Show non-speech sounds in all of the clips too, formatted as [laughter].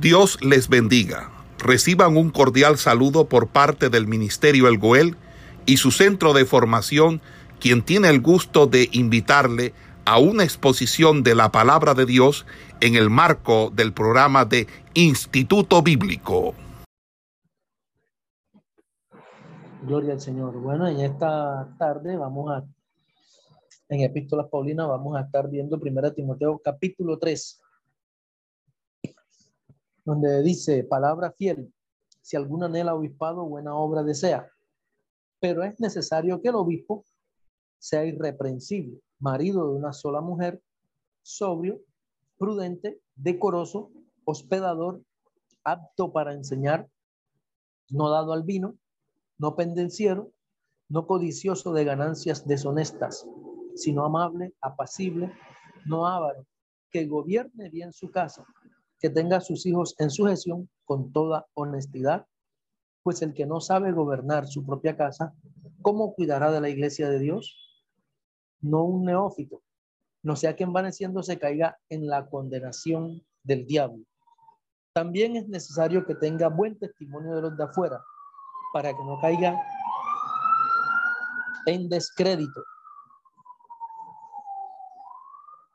Dios les bendiga. Reciban un cordial saludo por parte del Ministerio El Goel y su centro de formación, quien tiene el gusto de invitarle a una exposición de la palabra de Dios en el marco del programa de Instituto Bíblico. Gloria al Señor. Bueno, en esta tarde vamos a, en Epístolas Paulinas, vamos a estar viendo 1 Timoteo capítulo 3 donde dice, palabra fiel, si algún anhela obispado, buena obra desea. Pero es necesario que el obispo sea irreprensible, marido de una sola mujer, sobrio, prudente, decoroso, hospedador, apto para enseñar, no dado al vino, no pendenciero, no codicioso de ganancias deshonestas, sino amable, apacible, no avaro, que gobierne bien su casa, que tenga a sus hijos en sujeción con toda honestidad, pues el que no sabe gobernar su propia casa, ¿cómo cuidará de la iglesia de Dios? No un neófito, no sea que envaneciendo se caiga en la condenación del diablo. También es necesario que tenga buen testimonio de los de afuera, para que no caiga en descrédito,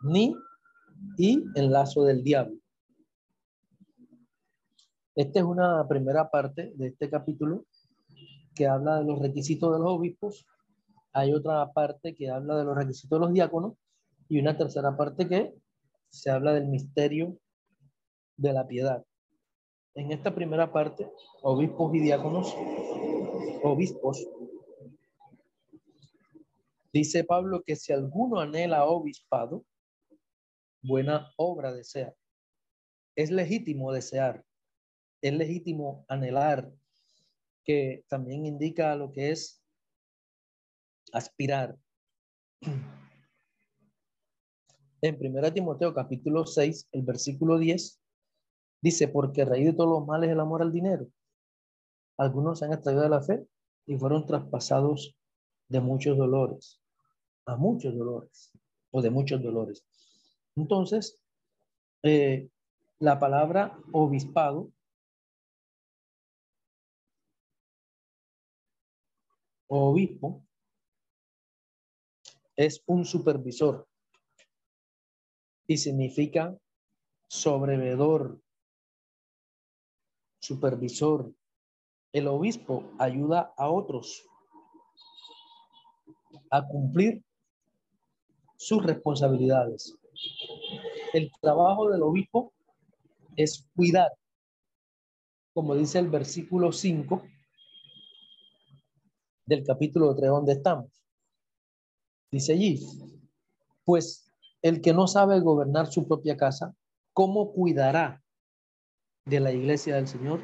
ni y en lazo del diablo. Esta es una primera parte de este capítulo que habla de los requisitos de los obispos. Hay otra parte que habla de los requisitos de los diáconos y una tercera parte que se habla del misterio de la piedad. En esta primera parte, obispos y diáconos, obispos, dice Pablo que si alguno anhela obispado, buena obra desea. Es legítimo desear, es legítimo anhelar, que también indica lo que es aspirar. [clears throat] En 1 Timoteo capítulo 6, el versículo 10, dice, porque raíz de todos los males el amor al dinero. Algunos se han extraído de la fe y fueron traspasados de muchos dolores, a muchos dolores, o de muchos dolores. Entonces, eh, la palabra obispado obispo es un supervisor y significa sobrevedor, supervisor. El obispo ayuda a otros a cumplir sus responsabilidades. El trabajo del obispo es cuidar, como dice el versículo 5 del capítulo 3 donde estamos. Dice allí, pues el que no sabe gobernar su propia casa, ¿cómo cuidará de la iglesia del Señor?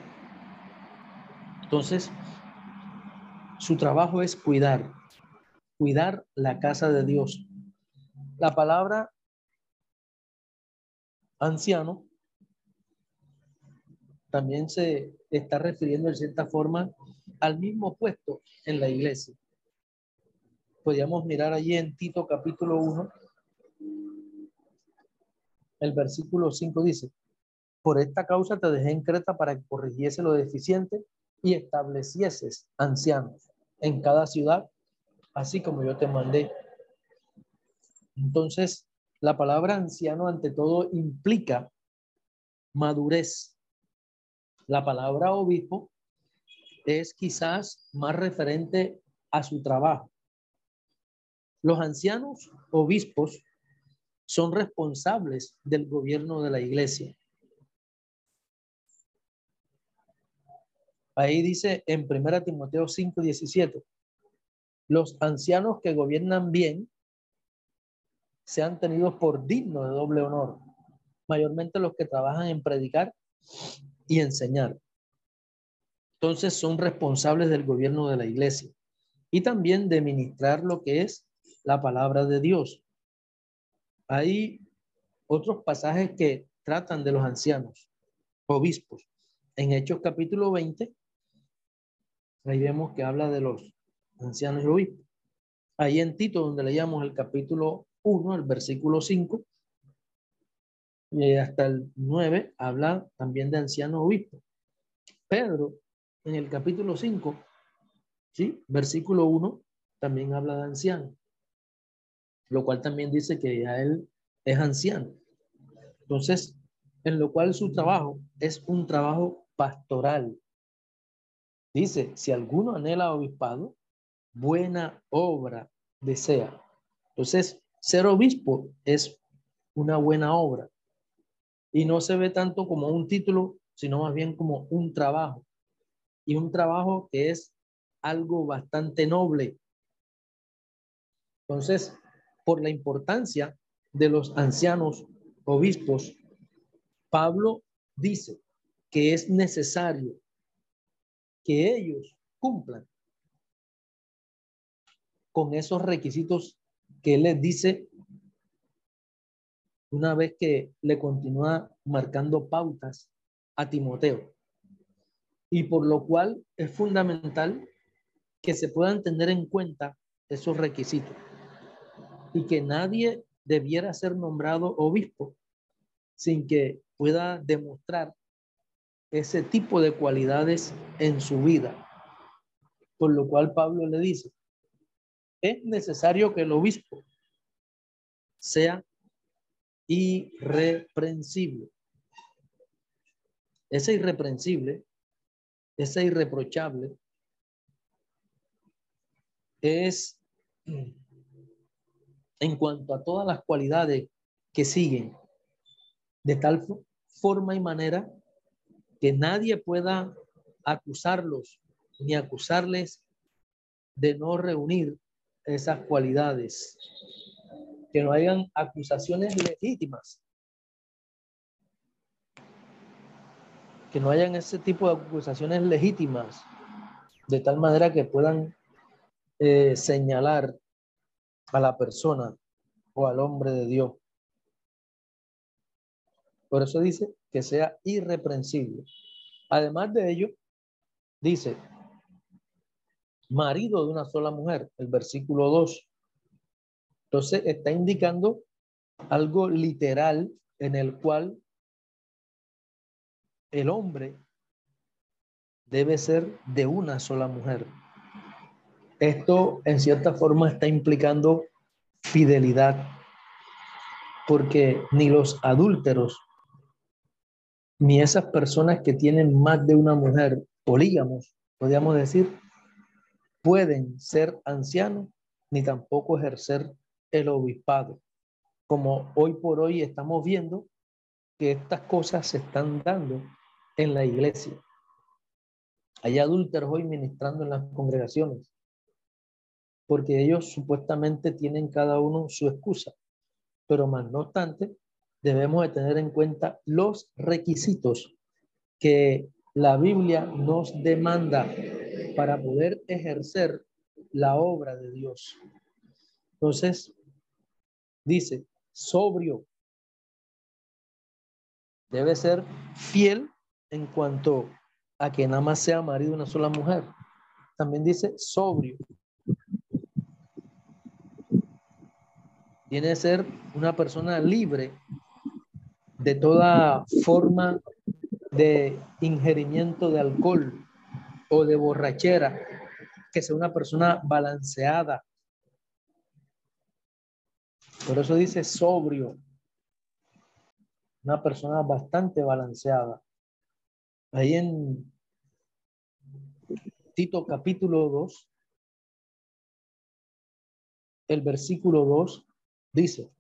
Entonces, su trabajo es cuidar, cuidar la casa de Dios. La palabra anciano también se está refiriendo en cierta forma al mismo puesto en la iglesia. Podríamos mirar allí en Tito capítulo 1, el versículo 5 dice, por esta causa te dejé en Creta para que corrigiese lo deficiente y establecieses ancianos en cada ciudad, así como yo te mandé. Entonces, la palabra anciano ante todo implica madurez. La palabra obispo es quizás más referente a su trabajo. Los ancianos obispos son responsables del gobierno de la iglesia. Ahí dice en 1 Timoteo 5, 17, los ancianos que gobiernan bien sean tenidos por dignos de doble honor, mayormente los que trabajan en predicar y enseñar. Entonces son responsables del gobierno de la iglesia y también de ministrar lo que es la palabra de Dios. Hay otros pasajes que tratan de los ancianos, obispos. En Hechos capítulo 20, ahí vemos que habla de los ancianos y obispos. Ahí en Tito, donde leíamos el capítulo 1, el versículo 5, y hasta el 9 habla también de anciano obispo. Pedro, en el capítulo 5, ¿sí? versículo 1, también habla de anciano, lo cual también dice que ya él es anciano. Entonces, en lo cual su trabajo es un trabajo pastoral. Dice, si alguno anhela obispado, buena obra desea. Entonces, ser obispo es una buena obra y no se ve tanto como un título, sino más bien como un trabajo. Y un trabajo que es algo bastante noble. Entonces, por la importancia de los ancianos obispos, Pablo dice que es necesario que ellos cumplan con esos requisitos que él les dice una vez que le continúa marcando pautas a Timoteo. Y por lo cual es fundamental que se puedan tener en cuenta esos requisitos y que nadie debiera ser nombrado obispo sin que pueda demostrar ese tipo de cualidades en su vida. Por lo cual Pablo le dice, es necesario que el obispo sea irreprensible. Ese irreprensible, ese irreprochable, es en cuanto a todas las cualidades que siguen, de tal forma y manera que nadie pueda acusarlos ni acusarles de no reunir esas cualidades que no hayan acusaciones legítimas. Que no hayan ese tipo de acusaciones legítimas, de tal manera que puedan eh, señalar a la persona o al hombre de Dios. Por eso dice que sea irreprensible. Además de ello, dice, marido de una sola mujer, el versículo 2. Entonces está indicando algo literal en el cual el hombre debe ser de una sola mujer. Esto en cierta forma está implicando fidelidad, porque ni los adúlteros, ni esas personas que tienen más de una mujer, polígamos, podríamos decir, pueden ser ancianos ni tampoco ejercer el obispado. Como hoy por hoy estamos viendo que estas cosas se están dando en la iglesia. Hay adúlteros hoy ministrando en las congregaciones, porque ellos supuestamente tienen cada uno su excusa, pero más no obstante, debemos de tener en cuenta los requisitos que la Biblia nos demanda para poder ejercer la obra de Dios. Entonces, dice, sobrio. Debe ser fiel en cuanto a que nada más sea marido una sola mujer. También dice sobrio. Tiene que ser una persona libre de toda forma de ingerimiento de alcohol o de borrachera, que sea una persona balanceada, por eso dice sobrio. Una persona bastante balanceada. Ahí en Tito capítulo 2, el versículo 2 dice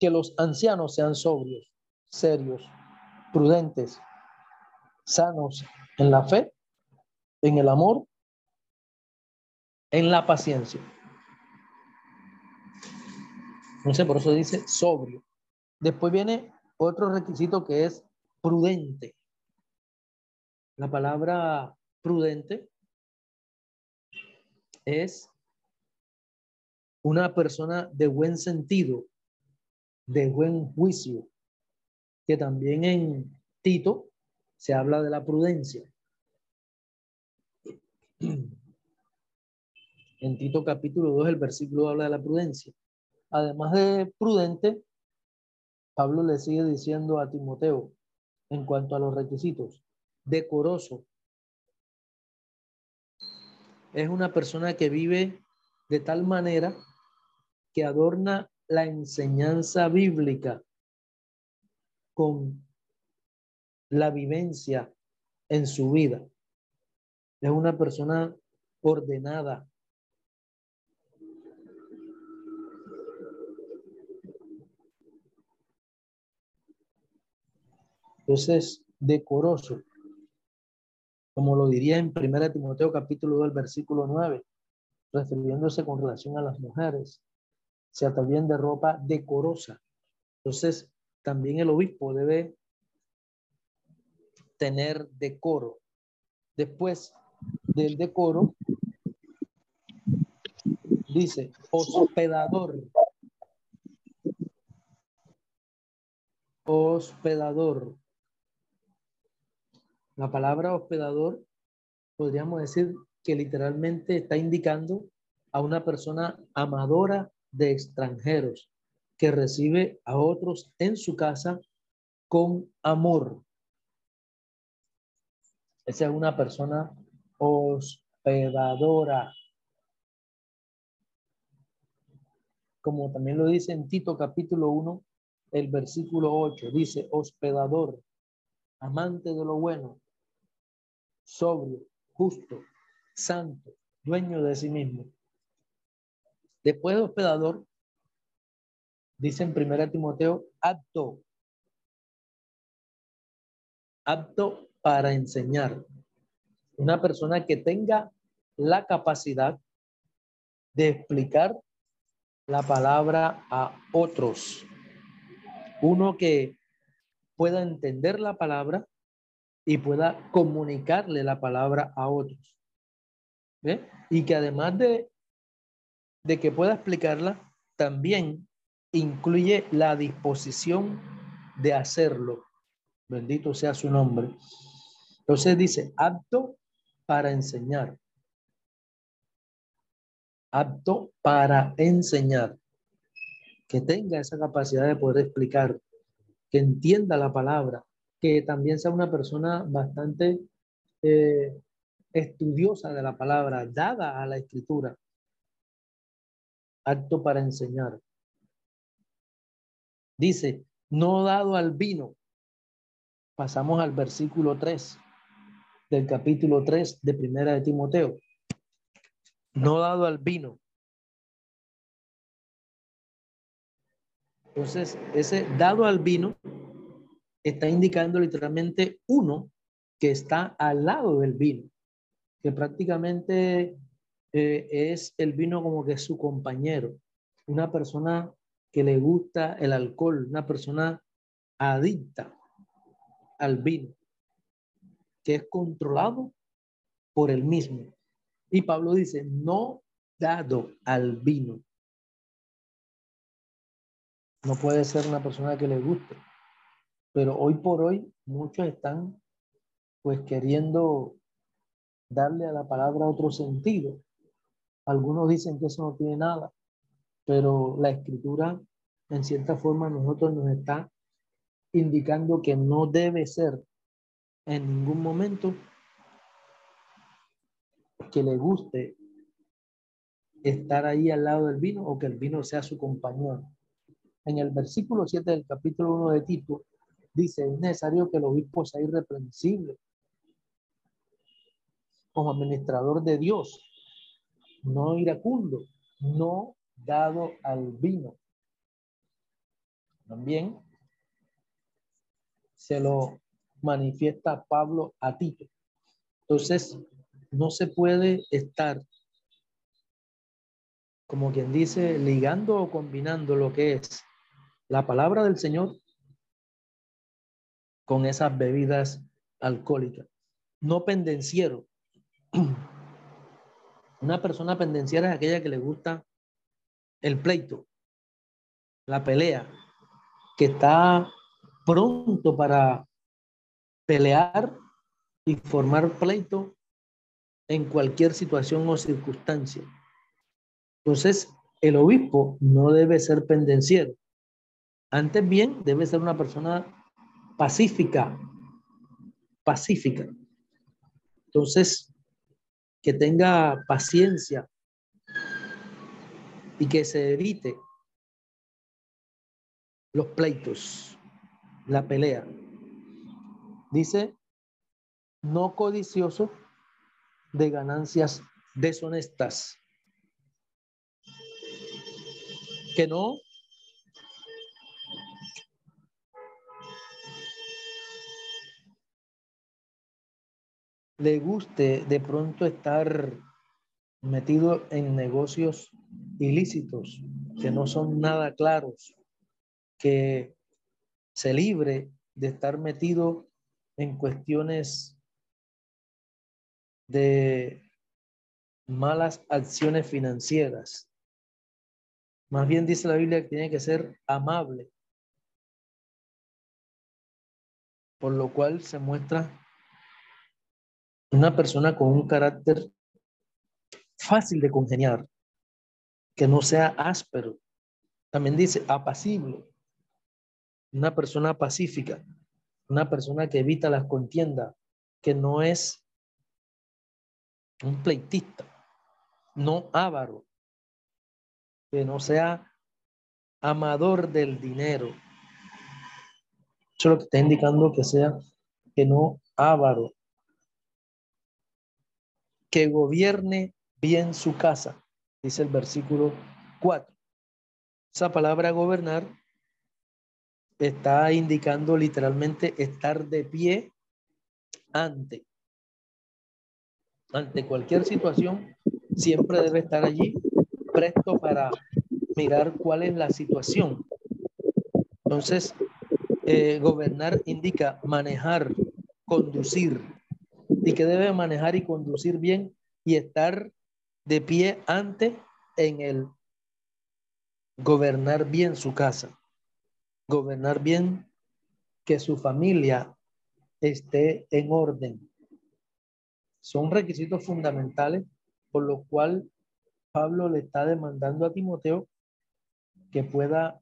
que los ancianos sean sobrios, serios, prudentes, sanos en la fe, en el amor, en la paciencia. No sé, por eso dice sobrio. Después viene otro requisito que es prudente. La palabra prudente es una persona de buen sentido, de buen juicio, que también en Tito se habla de la prudencia. En Tito capítulo 2 el versículo habla de la prudencia además de prudente, Pablo le sigue diciendo a Timoteo en cuanto a los requisitos, decoroso. Es una persona que vive de tal manera que adorna la enseñanza bíblica con la vivencia en su vida. Es una persona ordenada. Entonces, decoroso, como lo diría en 1 Timoteo capítulo 2, versículo 9, refiriéndose con relación a las mujeres, se atavían de ropa decorosa. Entonces, también el obispo debe tener decoro. Después del decoro, dice hospedador. Hospedador. La palabra hospedador podríamos decir que literalmente está indicando a una persona amadora de extranjeros que recibe a otros en su casa con amor. Esa es una persona hospedadora. Como también lo dice en Tito capítulo 1, el versículo 8, dice hospedador, amante de lo bueno, sobrio, justo, santo, dueño de sí mismo. Después de hospedador, dice en 1 Timoteo, apto. Apto para enseñar. Una persona que tenga la capacidad de explicar la palabra a otros. Uno que pueda entender la palabra y pueda comunicarle la palabra a otros. Y que además de, de que pueda explicarla, también incluye la disposición de hacerlo. Bendito sea su nombre. Entonces dice, apto para enseñar. Apto para enseñar. Que tenga esa capacidad de poder explicar, que entienda la palabra, que también sea una persona bastante eh, estudiosa de la palabra, dada a la escritura, apto para enseñar. Dice, no dado al vino. Pasamos al versículo 3 del capítulo 3 de Primera de Timoteo. No dado al vino. Entonces, ese dado al vino está indicando literalmente uno que está al lado del vino, que prácticamente eh, es el vino como que su compañero, una persona que le gusta el alcohol, una persona adicta al vino, que es controlado por el mismo. Y Pablo dice, no dado al vino. No puede ser una persona que le guste. Pero hoy por hoy muchos están pues queriendo darle a la palabra otro sentido. Algunos dicen que eso no tiene nada, pero la escritura en cierta forma nosotros nos está indicando que no debe ser en ningún momento que le guste estar ahí al lado del vino o que el vino sea su compañero. En el versículo 7 del capítulo 1 de Tito, dice, es necesario que el obispo sea irreprensible como administrador de Dios, no iracundo, no dado al vino. También se lo manifiesta Pablo a Tito. Entonces, no se puede estar, como quien dice, ligando o combinando lo que es la palabra del Señor con esas bebidas alcohólicas. No pendenciero. [clears throat] Una persona pendenciera es aquella que le gusta el pleito, la pelea, que está pronto para pelear y formar pleito en cualquier situación o circunstancia. Entonces, el obispo no debe ser pendenciero. Antes bien, debe ser una persona pacífica, pacífica. Entonces, que tenga paciencia y que se evite los pleitos, la pelea. Dice, no codicioso de ganancias deshonestas. Que no le guste de pronto estar metido en negocios ilícitos que no son nada claros, que se libre de estar metido en cuestiones de malas acciones financieras. Más bien dice la Biblia que tiene que ser amable, por lo cual se muestra una persona con un carácter fácil de congeniar, que no sea áspero. También dice apacible, una persona pacífica, una persona que evita las contiendas, que no es un pleitista, no avaro, que no sea amador del dinero. Eso es lo que está indicando que sea que no avaro, que gobierne bien su casa, dice el versículo 4. Esa palabra gobernar está indicando literalmente estar de pie ante. Ante cualquier situación, siempre debe estar allí presto para mirar cuál es la situación. Entonces, eh, gobernar indica manejar, conducir, y que debe manejar y conducir bien y estar de pie ante en el gobernar bien su casa, gobernar bien que su familia esté en orden. Son requisitos fundamentales por lo cual Pablo le está demandando a Timoteo que pueda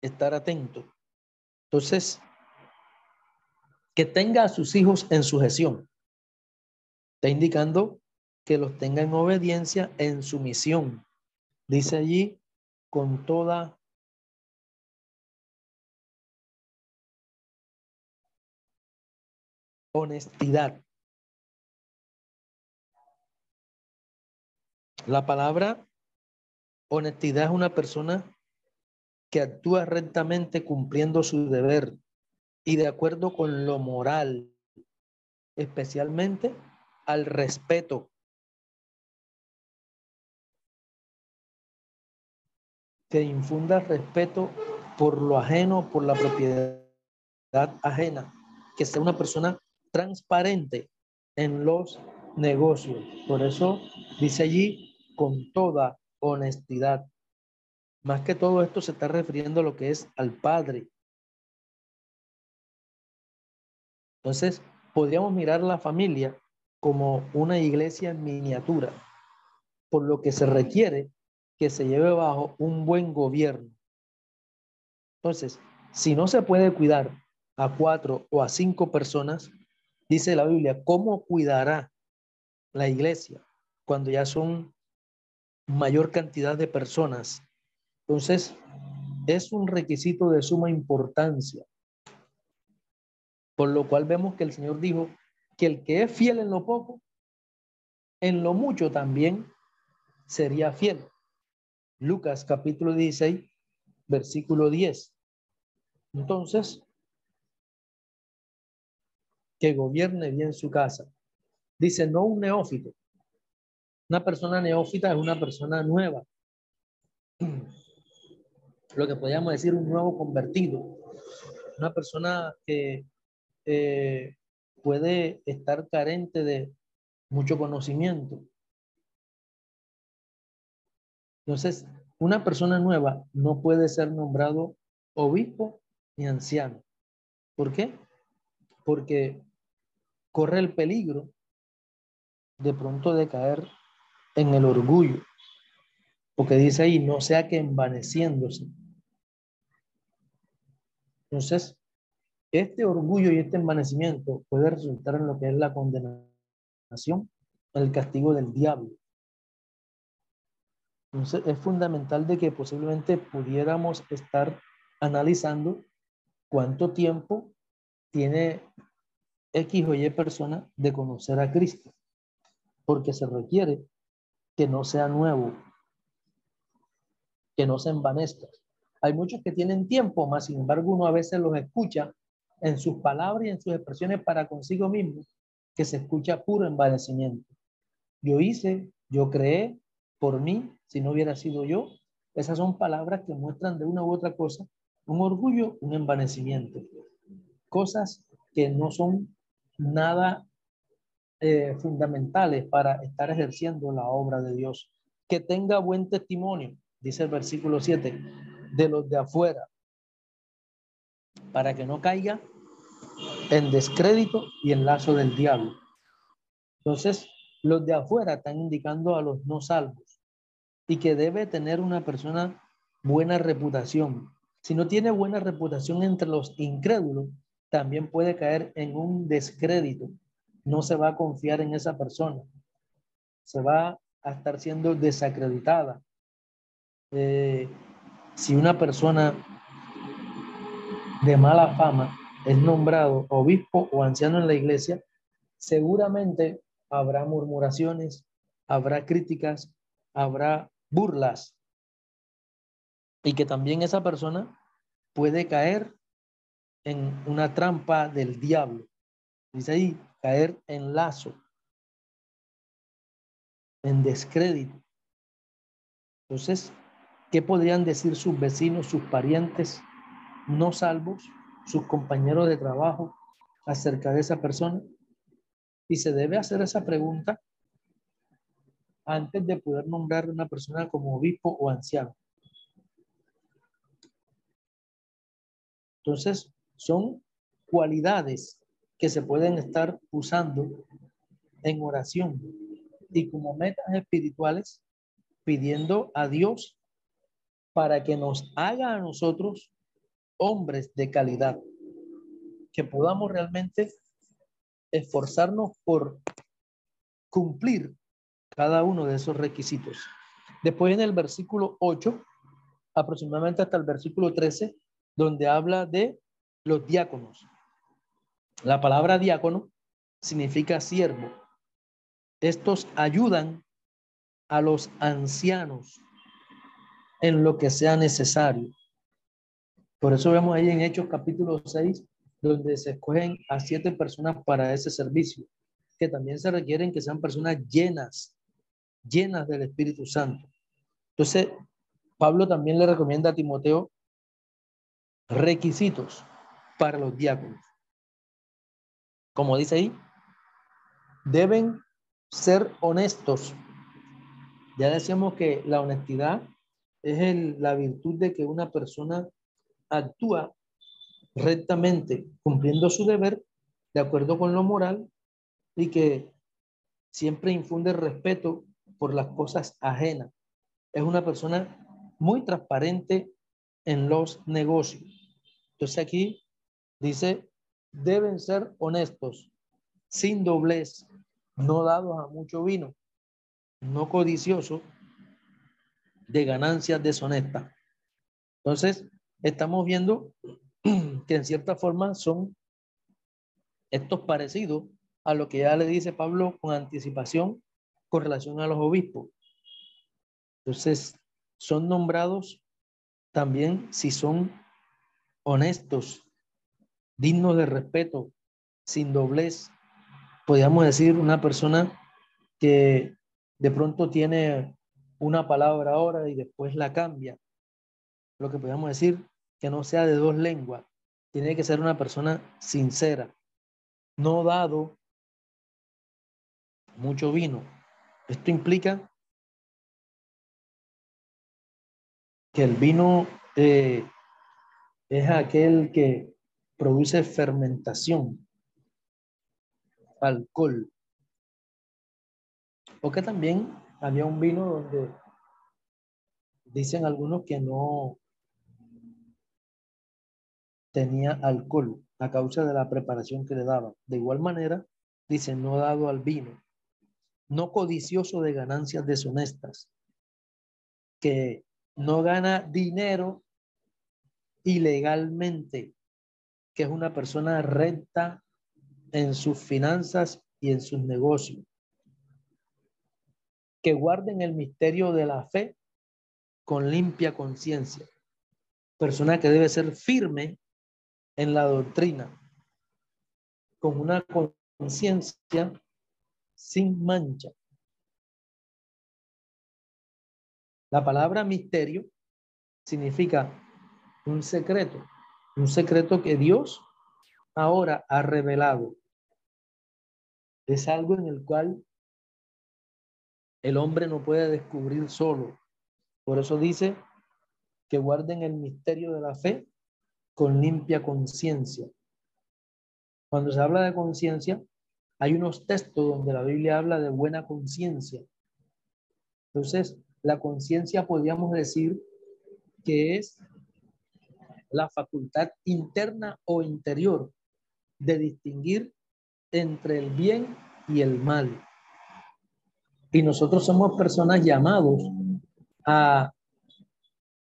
estar atento. Entonces, que tenga a sus hijos en sujeción. Está indicando que los tenga en obediencia, en sumisión. Dice allí, con toda honestidad. La palabra honestidad es una persona que actúa rectamente cumpliendo su deber, y de acuerdo con lo moral, especialmente al respeto. Que infunda respeto por lo ajeno, por la propiedad ajena. Que sea una persona transparente en los negocios. Por eso dice allí con toda honestidad. Más que todo esto se está refiriendo a lo que es al Padre, Entonces, podríamos mirar la familia como una iglesia en miniatura, por lo que se requiere que se lleve bajo un buen gobierno. Entonces, si no se puede cuidar a cuatro o a cinco personas, dice la Biblia, ¿cómo cuidará la iglesia cuando ya son mayor cantidad de personas? Entonces, es un requisito de suma importancia por lo cual vemos que el Señor dijo que el que es fiel en lo poco, en lo mucho también sería fiel. Lucas capítulo 16, versículo 10. Entonces, que gobierne bien su casa. Dice, no un neófito. Una persona neófita es una persona nueva. [clears throat] Lo que podríamos decir un nuevo convertido. Una persona que eh, puede estar carente de mucho conocimiento. Entonces, una persona nueva no puede ser nombrado obispo ni anciano. ¿Por qué? Porque corre el peligro de pronto de caer en el orgullo. Porque dice ahí, no sea que envaneciéndose. Entonces, este orgullo y este envanecimiento puede resultar en lo que es la condenación, el castigo del diablo. Entonces, es fundamental de que posiblemente pudiéramos estar analizando cuánto tiempo tiene X o Y persona de conocer a Cristo, porque se requiere que no sea nuevo, que no se envanezca. Hay muchos que tienen tiempo, más sin embargo uno a veces los escucha en sus palabras y en sus expresiones para consigo mismo, que se escucha puro envanecimiento. Yo hice, yo creé, por mí, si no hubiera sido yo. Esas son palabras que muestran de una u otra cosa un orgullo, un envanecimiento. Cosas que no son nada eh, fundamentales para estar ejerciendo la obra de Dios. Que tenga buen testimonio, dice el versículo 7, de los de afuera, para que no caiga en descrédito y en lazo del diablo. Entonces, los de afuera están indicando a los no salvos y que debe tener una persona buena reputación. Si no tiene buena reputación entre los incrédulos, también puede caer en un descrédito. No se va a confiar en esa persona. Se va a estar siendo desacreditada. Eh, si una persona de mala fama es nombrado obispo o anciano en la iglesia, seguramente habrá murmuraciones, habrá críticas, habrá burlas. Y que también esa persona puede caer en una trampa del diablo. Dice ahí, caer en lazo, en descrédito. Entonces, ¿qué podrían decir sus vecinos, sus parientes no salvos? Sus compañeros de trabajo acerca de esa persona? Y se debe hacer esa pregunta antes de poder nombrar una persona como obispo o anciano. Entonces, son cualidades que se pueden estar usando en oración y como metas espirituales, pidiendo a Dios para que nos haga a nosotros hombres de calidad, que podamos realmente esforzarnos por cumplir cada uno de esos requisitos. Después en el versículo 8, aproximadamente hasta el versículo 13, donde habla de los diáconos. La palabra diácono significa siervo. Estos ayudan a los ancianos en lo que sea necesario. Por eso vemos ahí en Hechos capítulo 6, donde se escogen a siete personas para ese servicio, que también se requieren que sean personas llenas, llenas del Espíritu Santo. Entonces, Pablo también le recomienda a Timoteo requisitos para los diáconos. Como dice ahí, deben ser honestos. Ya decíamos que la honestidad es la virtud de que una persona actúa rectamente, cumpliendo su deber de acuerdo con lo moral y que siempre infunde respeto por las cosas ajenas. Es una persona muy transparente en los negocios. Entonces aquí dice, deben ser honestos, sin doblez, no dados a mucho vino, no codiciosos de ganancias deshonestas. Entonces, estamos viendo [clears throat] que en cierta forma son estos parecidos a lo que ya le dice Pablo con anticipación con relación a los obispos. Entonces, son nombrados también si son honestos, dignos de respeto, sin doblez. Podríamos decir una persona que de pronto tiene una palabra ahora y después la cambia. Lo que podríamos decir que no sea de dos lenguas. Tiene que ser una persona sincera, no dado mucho vino. Esto implica que el vino eh, es aquel que produce fermentación, alcohol. O que también había un vino donde dicen algunos que no tenía alcohol a causa de la preparación que le daba. De igual manera, dice, no dado al vino, no codicioso de ganancias deshonestas, que no gana dinero ilegalmente, que es una persona recta en sus finanzas y en sus negocios, que guarden el misterio de la fe con limpia conciencia, persona que debe ser firme en la doctrina, con una conciencia sin mancha. La palabra misterio significa un secreto, un secreto que Dios ahora ha revelado. Es algo en el cual el hombre no puede descubrir solo. Por eso dice que guarden el misterio de la fe con limpia conciencia. Cuando se habla de conciencia, hay unos textos donde la Biblia habla de buena conciencia. Entonces, la conciencia podríamos decir que es la facultad interna o interior de distinguir entre el bien y el mal. Y nosotros somos personas llamados a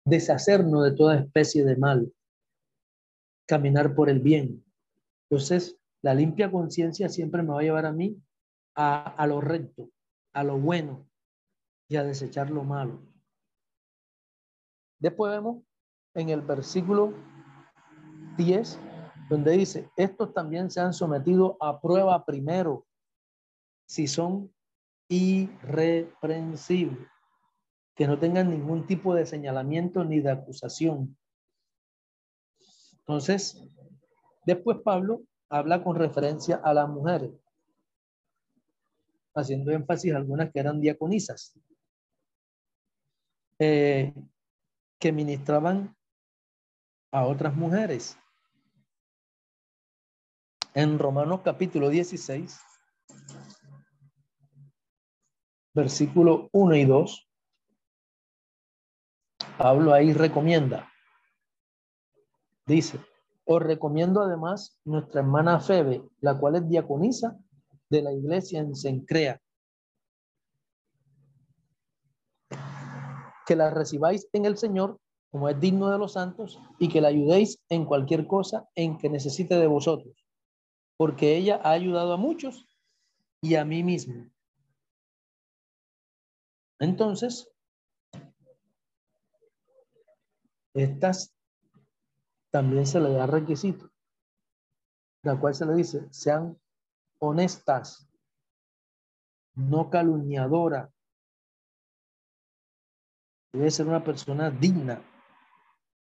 deshacernos de toda especie de mal, caminar por el bien. Entonces, la limpia conciencia siempre me va a llevar a mí a, a lo recto, a lo bueno y a desechar lo malo. Después vemos en el versículo 10, donde dice, estos también se han sometido a prueba primero si son irreprensibles, que no tengan ningún tipo de señalamiento ni de acusación. Entonces, después Pablo habla con referencia a las mujeres, haciendo énfasis algunas que eran diaconisas, eh, que ministraban a otras mujeres. En Romanos capítulo 16, versículo 1 y 2, Pablo ahí recomienda, dice, os recomiendo además nuestra hermana Febe, la cual es diaconisa de la iglesia en Sencrea. Que la recibáis en el Señor como es digno de los santos y que la ayudéis en cualquier cosa en que necesite de vosotros, porque ella ha ayudado a muchos y a mí mismo. Entonces, estas también se le da requisito, la cual se le dice, sean honestas, no calumniadora. Debe ser una persona digna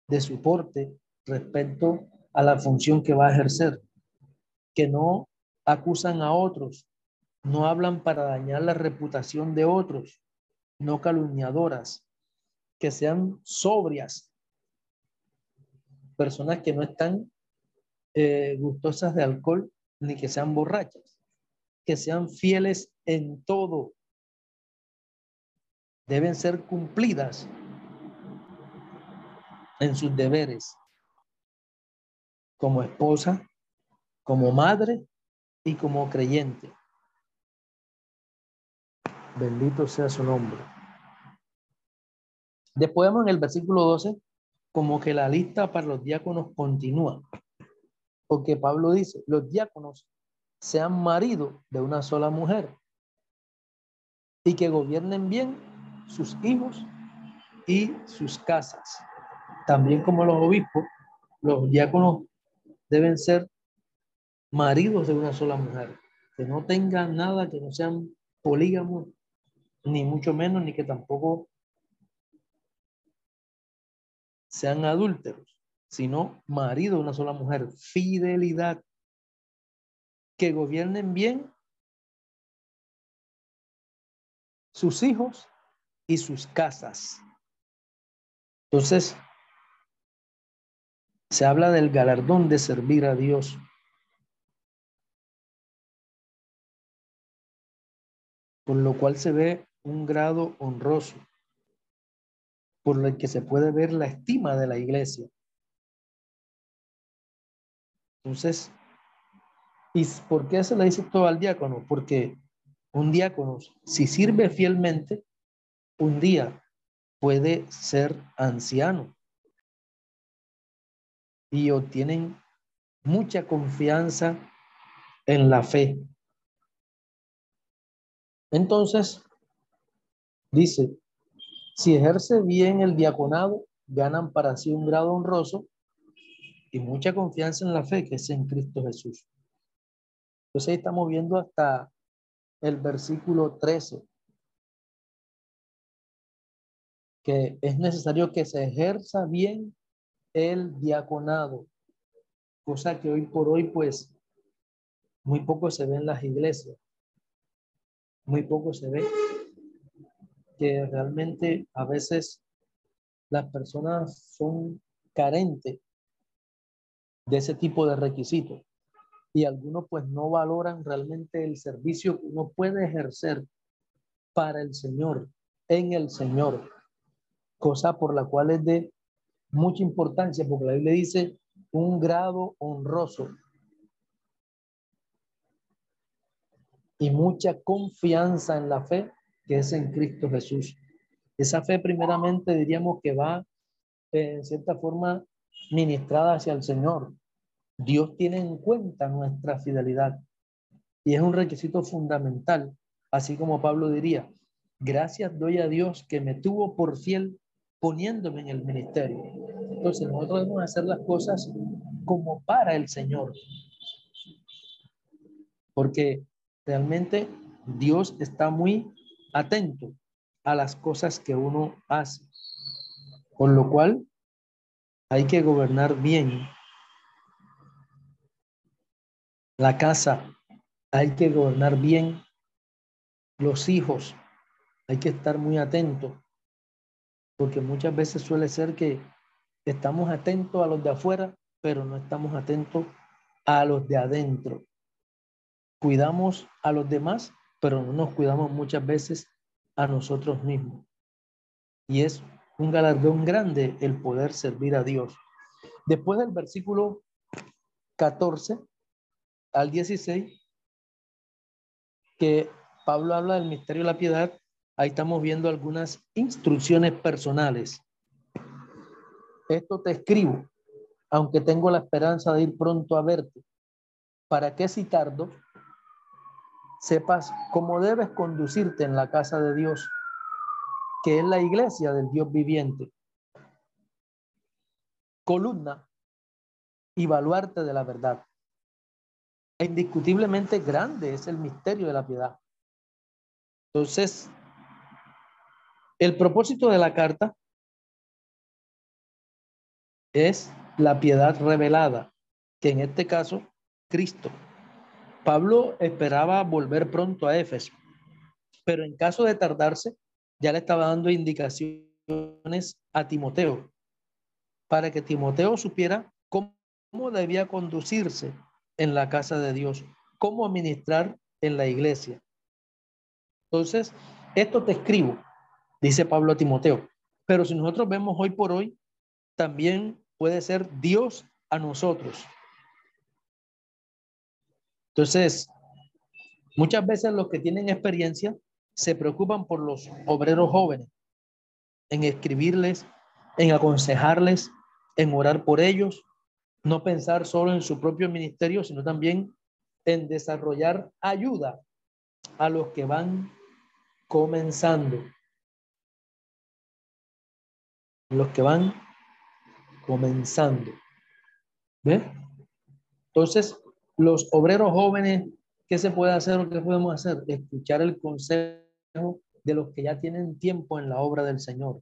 de su porte respecto a la función que va a ejercer, que no acusan a otros, no hablan para dañar la reputación de otros, no calumniadoras, que sean sobrias, personas que no están eh, gustosas de alcohol ni que sean borrachas, que sean fieles en todo. Deben ser cumplidas en sus deberes como esposa, como madre y como creyente. Bendito sea su nombre. Después vemos en el versículo 12 como que la lista para los diáconos continúa. Porque Pablo dice, los diáconos sean maridos de una sola mujer y que gobiernen bien sus hijos y sus casas. También como los obispos, los diáconos deben ser maridos de una sola mujer, que no tengan nada, que no sean polígamos, ni mucho menos, ni que tampoco sean adúlteros, sino marido de una sola mujer. Fidelidad. Que gobiernen bien sus hijos y sus casas. Entonces, se habla del galardón de servir a Dios. Por lo cual se ve un grado honroso por el que se puede ver la estima de la iglesia. Entonces, ¿y por qué se le dice todo al diácono? Porque un diácono, si sirve fielmente, un día puede ser anciano y obtienen mucha confianza en la fe. Entonces, dice, si ejerce bien el diaconado, ganan para sí un grado honroso y mucha confianza en la fe que es en Cristo Jesús. Entonces ahí estamos viendo hasta el versículo 13, que es necesario que se ejerza bien el diaconado, cosa que hoy por hoy pues muy poco se ve en las iglesias, muy poco se ve que realmente a veces las personas son carentes de ese tipo de requisitos y algunos pues no valoran realmente el servicio que uno puede ejercer para el Señor, en el Señor, cosa por la cual es de mucha importancia, porque la Biblia dice un grado honroso y mucha confianza en la fe que es en Cristo Jesús. Esa fe primeramente diríamos que va en cierta forma ministrada hacia el Señor. Dios tiene en cuenta nuestra fidelidad y es un requisito fundamental, así como Pablo diría, gracias doy a Dios que me tuvo por fiel poniéndome en el ministerio. Entonces nosotros debemos hacer las cosas como para el Señor, porque realmente Dios está muy atento a las cosas que uno hace. Con lo cual, hay que gobernar bien la casa, hay que gobernar bien los hijos, hay que estar muy atento, porque muchas veces suele ser que estamos atentos a los de afuera, pero no estamos atentos a los de adentro. Cuidamos a los demás, pero no nos cuidamos muchas veces a nosotros mismos. Y es un galardón grande el poder servir a Dios. Después del versículo 14 al 16, que Pablo habla del misterio de la piedad, ahí estamos viendo algunas instrucciones personales. Esto te escribo, aunque tengo la esperanza de ir pronto a verte, para que si tardo, sepas cómo debes conducirte en la casa de Dios, que es la iglesia del Dios viviente. Columna y baluarte de la verdad. E indiscutiblemente grande es el misterio de la piedad. Entonces, el propósito de la carta es la piedad revelada, que en este caso, Cristo. Pablo esperaba volver pronto a Éfeso, pero en caso de tardarse, ya le estaba dando indicaciones a Timoteo para que Timoteo supiera cómo, debía conducirse en la casa de Dios, cómo administrar en la iglesia. Entonces, esto te escribo, dice Pablo a Timoteo, pero si nosotros vemos hoy por hoy, también puede ser Dios a nosotros. Entonces, muchas veces los que tienen experiencia se preocupan por los obreros jóvenes, en escribirles, en aconsejarles, en orar por ellos, no pensar solo en su propio ministerio, sino también en desarrollar ayuda a los que van comenzando. Los que van comenzando. ¿Ve? Entonces, los obreros jóvenes, ¿qué se puede hacer o qué podemos hacer? Escuchar el consejo de los que ya tienen tiempo en la obra del Señor.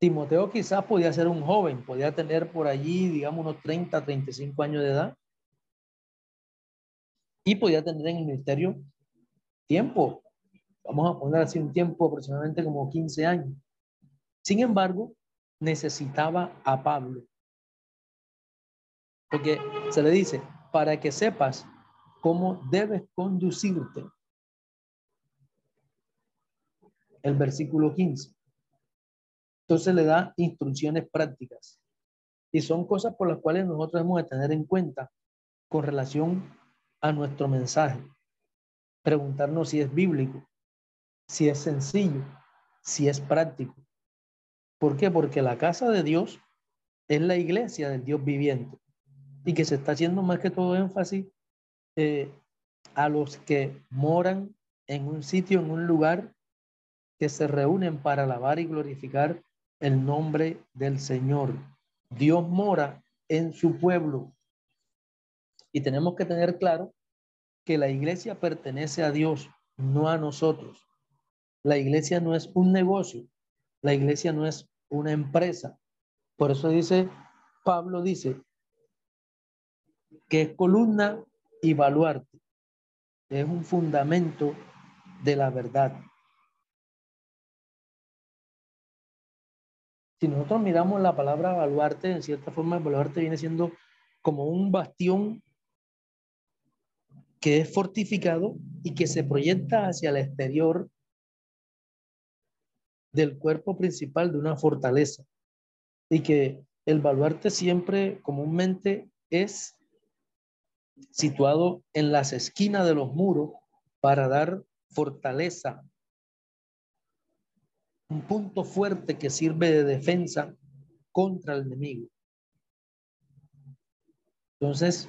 Timoteo quizás podía ser un joven, podía tener por allí, digamos, unos 30, 35 años de edad. Y podía tener en el ministerio tiempo. Vamos a poner así un tiempo aproximadamente como 15 años. Sin embargo, necesitaba a Pablo. Porque se le dice, para que sepas cómo debes conducirte. El versículo 15. Entonces le da instrucciones prácticas. Y son cosas por las cuales nosotros hemos de tener en cuenta con relación a nuestro mensaje. Preguntarnos si es bíblico, si es sencillo, si es práctico. ¿Por qué? Porque la casa de Dios es la iglesia del Dios viviente y que se está haciendo más que todo énfasis eh, a los que moran en un sitio, en un lugar, que se reúnen para alabar y glorificar el nombre del Señor. Dios mora en su pueblo. Y tenemos que tener claro que la iglesia pertenece a Dios, no a nosotros. La iglesia no es un negocio, la iglesia no es una empresa. Por eso dice, Pablo dice, que es columna y baluarte, es un fundamento de la verdad. Si nosotros miramos la palabra baluarte, en cierta forma, el baluarte viene siendo como un bastión que es fortificado y que se proyecta hacia el exterior del cuerpo principal de una fortaleza. Y que el baluarte siempre comúnmente es situado en las esquinas de los muros para dar fortaleza, un punto fuerte que sirve de defensa contra el enemigo. Entonces,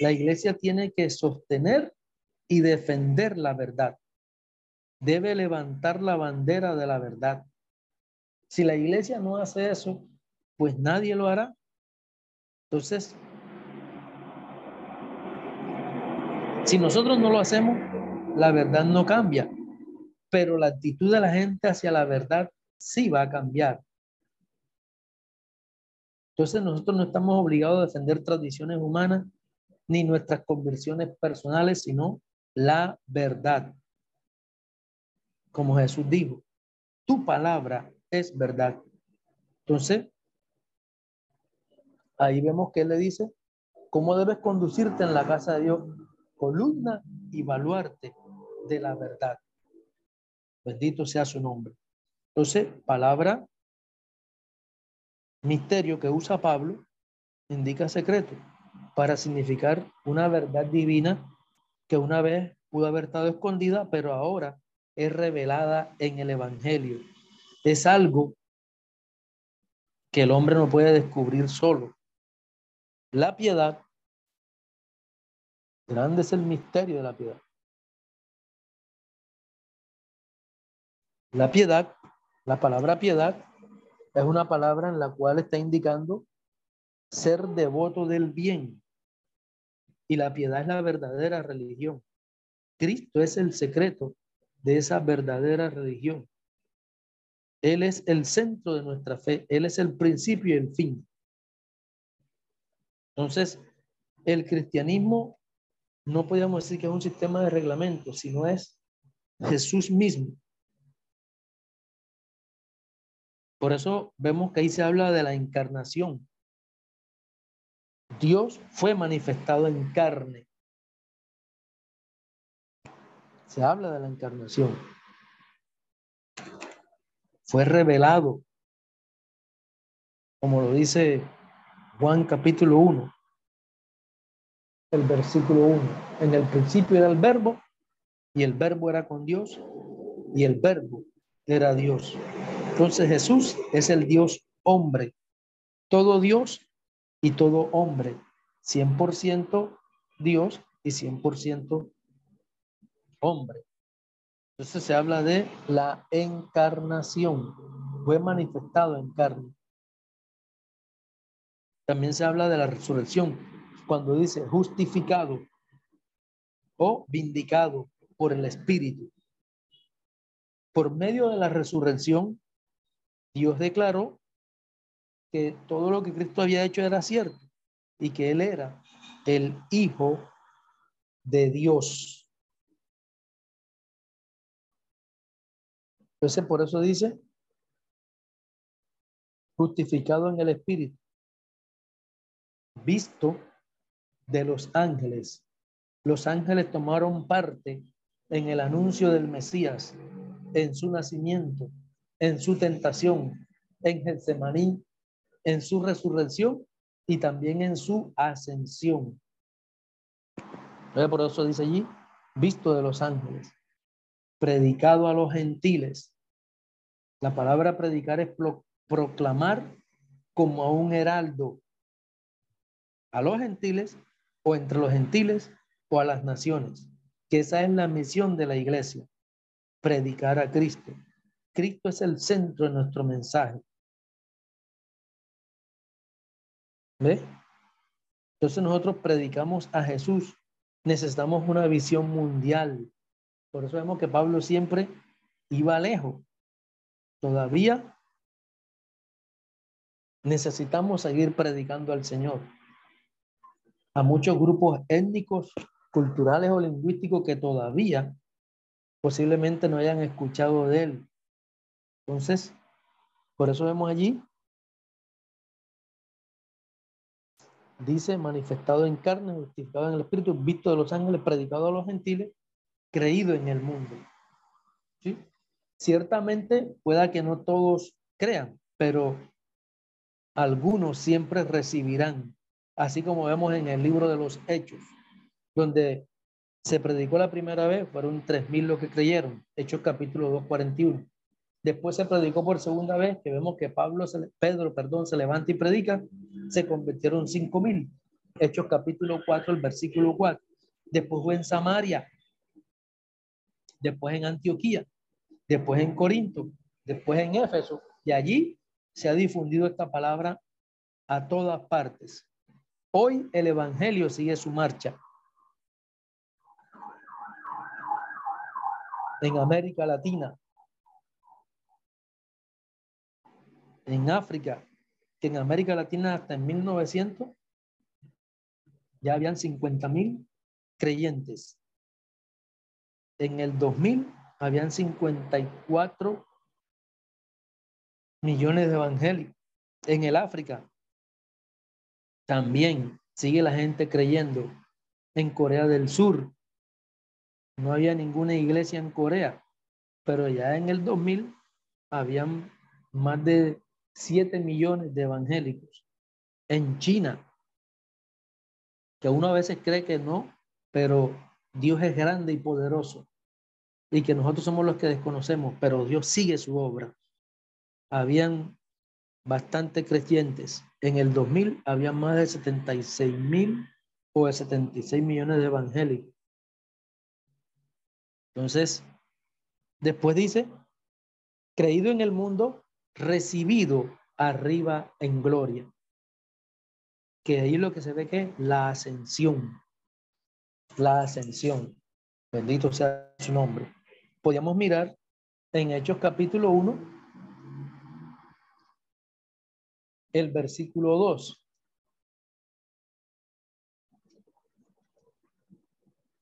la iglesia tiene que sostener y defender la verdad. Debe levantar la bandera de la verdad. Si la iglesia no hace eso, pues nadie lo hará. Entonces, Si nosotros no lo hacemos, la verdad no cambia, pero la actitud de la gente hacia la verdad sí va a cambiar. Entonces nosotros no estamos obligados a defender tradiciones humanas ni nuestras conversiones personales, sino la verdad. Como Jesús dijo, tu palabra es verdad. Entonces, ahí vemos que él le dice, ¿cómo debes conducirte en la casa de Dios? Columna y baluarte de la verdad. Bendito sea su nombre. Entonces, palabra, misterio que usa Pablo, indica secreto para significar una verdad divina que una vez pudo haber estado escondida, pero ahora es revelada en el Evangelio. Es algo que el hombre no puede descubrir solo. La piedad Grande es el misterio de la piedad. La piedad, la palabra piedad, es una palabra en la cual está indicando ser devoto del bien. Y la piedad es la verdadera religión. Cristo es el secreto de esa verdadera religión. Él es el centro de nuestra fe. Él es el principio y el fin. Entonces, el cristianismo no podríamos decir que es un sistema de reglamento, sino es Jesús mismo. Por eso vemos que ahí se habla de la encarnación. Dios fue manifestado en carne. Se habla de la encarnación. Fue revelado, como lo dice Juan capítulo 1 el versículo 1. En el principio era el verbo y el verbo era con Dios y el verbo era Dios. Entonces Jesús es el Dios hombre, todo Dios y todo hombre, 100% Dios y 100% hombre. Entonces se habla de la encarnación, fue manifestado en carne. También se habla de la resurrección, cuando dice justificado o vindicado por el Espíritu. Por medio de la resurrección, Dios declaró que todo lo que Cristo había hecho era cierto y que Él era el Hijo de Dios. Entonces, por eso dice, justificado en el Espíritu, visto de los ángeles. Los ángeles tomaron parte en el anuncio del Mesías, en su nacimiento, en su tentación, en Getsemaní, en su resurrección y también en su ascensión. Por eso dice allí, visto de los ángeles, predicado a los gentiles. La palabra predicar es proclamar como a un heraldo a los gentiles o entre los gentiles o a las naciones, que esa es la misión de la iglesia, predicar a Cristo. Cristo es el centro de nuestro mensaje. ¿Ve? Entonces nosotros predicamos a Jesús. Necesitamos una visión mundial. Por eso vemos que Pablo siempre iba lejos. Todavía necesitamos seguir predicando al Señor. A muchos grupos étnicos, culturales o lingüísticos que todavía posiblemente no hayan escuchado de él. Entonces, por eso vemos allí dice manifestado en carne, justificado en el Espíritu, visto de los ángeles, predicado a los gentiles, creído en el mundo. ¿Sí? Ciertamente pueda que no todos crean, pero algunos siempre recibirán, así como vemos en el libro de los Hechos, donde se predicó la primera vez, fueron tres mil los que creyeron, Hechos capítulo 2, 41. Después se predicó por segunda vez, que vemos que Pablo, Pedro, perdón, se levanta y predica, se convirtieron cinco mil. Hechos capítulo 4, el versículo 4. Después fue en Samaria, después en Antioquía, después en Corinto, después en Éfeso, y allí se ha difundido esta palabra a todas partes. Hoy el Evangelio sigue su marcha. En América Latina, en África, que en América Latina hasta en 1900 ya habían 50 mil creyentes. En el 2000 habían 54 millones de evangélicos. En el África también sigue la gente creyendo. En Corea del Sur no había ninguna iglesia en Corea, pero ya en el 2000 habían más de 7 millones de evangélicos. En China, que uno a veces cree que no, pero Dios es grande y poderoso y que nosotros somos los que desconocemos, pero Dios sigue su obra. Habían bastante creyentes. En el 2000 había más de 76 mil o de 76 millones de evangélicos. Entonces, después dice, creído en el mundo, recibido arriba en gloria. Que ahí lo que se ve que la ascensión, la ascensión, bendito sea su nombre. Podríamos mirar en Hechos capítulo 1, el versículo 2.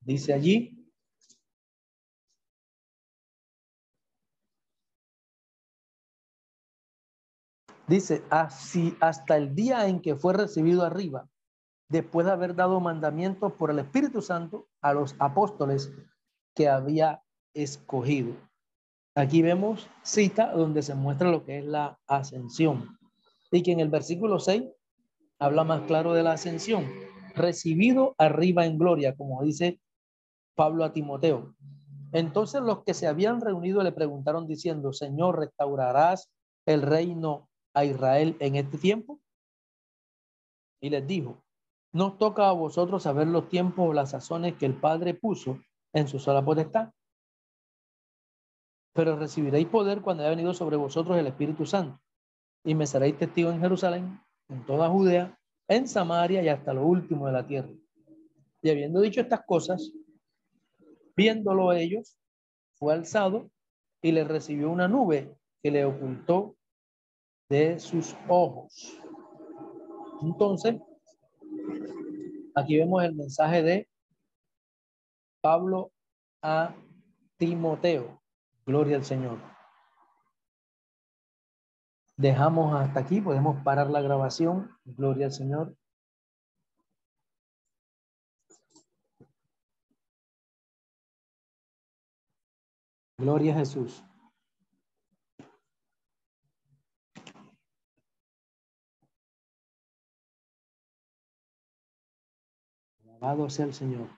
Dice allí, Dice, así hasta el día en que fue recibido arriba, después de haber dado mandamientos por el Espíritu Santo a los apóstoles que había escogido. Aquí vemos cita donde se muestra lo que es la ascensión. Y que en el versículo 6 habla más claro de la ascensión. Recibido arriba en gloria, como dice Pablo a Timoteo. Entonces los que se habían reunido le preguntaron diciendo, Señor, ¿restaurarás el reino a Israel en este tiempo? Y les dijo, nos toca a vosotros saber los tiempos o las sazones que el Padre puso en su sola potestad. Pero recibiréis poder cuando haya venido sobre vosotros el Espíritu Santo. Y me seréis testigo en Jerusalén, en toda Judea, en Samaria y hasta lo último de la tierra. Y habiendo dicho estas cosas, viéndolo ellos, fue alzado y le recibió una nube que le ocultó de sus ojos. Entonces, aquí vemos el mensaje de Pablo a Timoteo. Gloria al Señor. Dejamos hasta aquí, podemos parar la grabación. Gloria al Señor. Gloria Jesús. Alabado sea el Señor.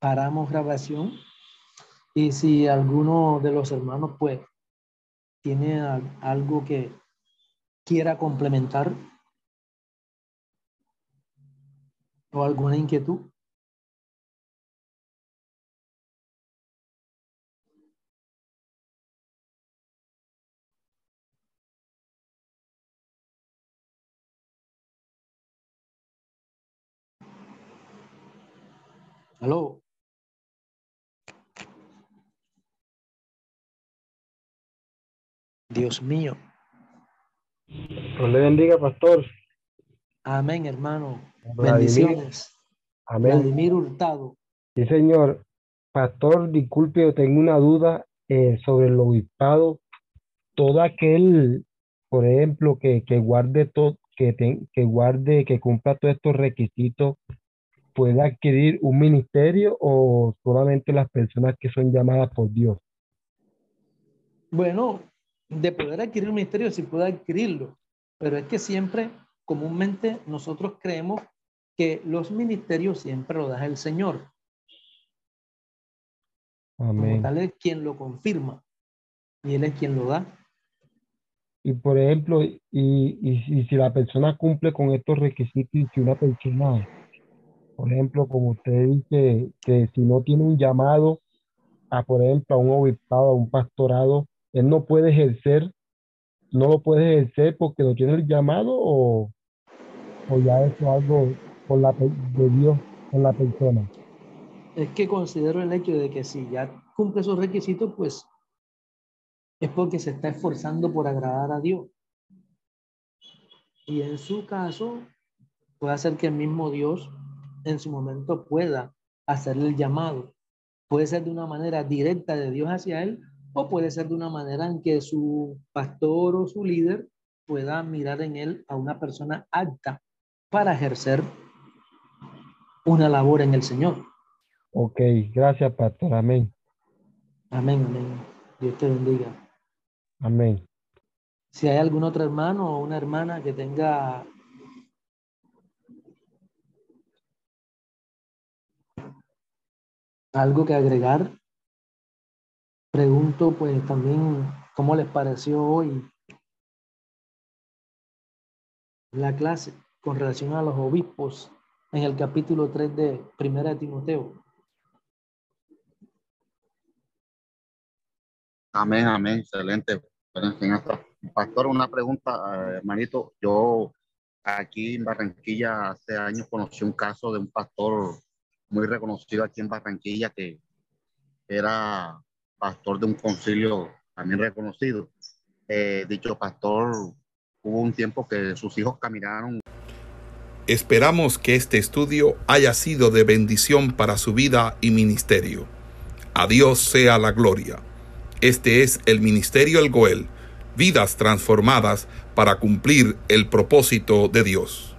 Paramos grabación y si alguno de los hermanos pues tiene algo que quiera complementar o alguna inquietud. Aló. Dios mío. Dios le bendiga, pastor. Amén, hermano. Bendiciones. Amén. Vladimir Hurtado. Sí, señor. Pastor, disculpe, tengo una duda eh, sobre el obispado. Todo aquel, por ejemplo, que, que guarde todo, que, que guarde, que cumpla todos estos requisitos, puede adquirir un ministerio o solamente las personas que son llamadas por Dios? Bueno, de poder adquirir un ministerio sí puede adquirirlo, pero es que siempre, comúnmente, nosotros creemos que los ministerios siempre lo da el Señor. Amén. tal es quien lo confirma y Él es quien lo da. Y por ejemplo, y, y, si la persona cumple con estos requisitos y si una persona, por ejemplo, como usted dice, que si no tiene un llamado a, por ejemplo, a un obispado, a un pastorado, él no puede ejercer, no lo puede ejercer porque no tiene el llamado o, o ya eso es algo con la, de Dios con la persona. Es que considero el hecho de que si ya cumple esos requisitos, pues es porque se está esforzando por agradar a Dios. Y en su caso, puede ser que el mismo Dios en su momento pueda hacerle el llamado. Puede ser de una manera directa de Dios hacia él o puede ser de una manera en que su pastor o su líder pueda mirar en él a una persona apta para ejercer una labor en el Señor. Ok, gracias, pastor. Amén. Amén, amén. Dios te bendiga. Amén. Si hay algún otro hermano o una hermana que tenga algo que agregar, pregunto pues también cómo les pareció hoy la clase con relación a los obispos en el capítulo 3 de Primera de Timoteo. Amén, amén, excelente. Pastor, una pregunta, eh, hermanito. Yo aquí en Barranquilla hace años conocí un caso de un pastor muy reconocido aquí en Barranquilla que era pastor de un concilio también reconocido. Eh, dicho pastor, hubo un tiempo que sus hijos caminaron. Esperamos que este estudio haya sido de bendición para su vida y ministerio. A Dios sea la gloria. Este es el Ministerio El Goel, vidas transformadas para cumplir el propósito de Dios.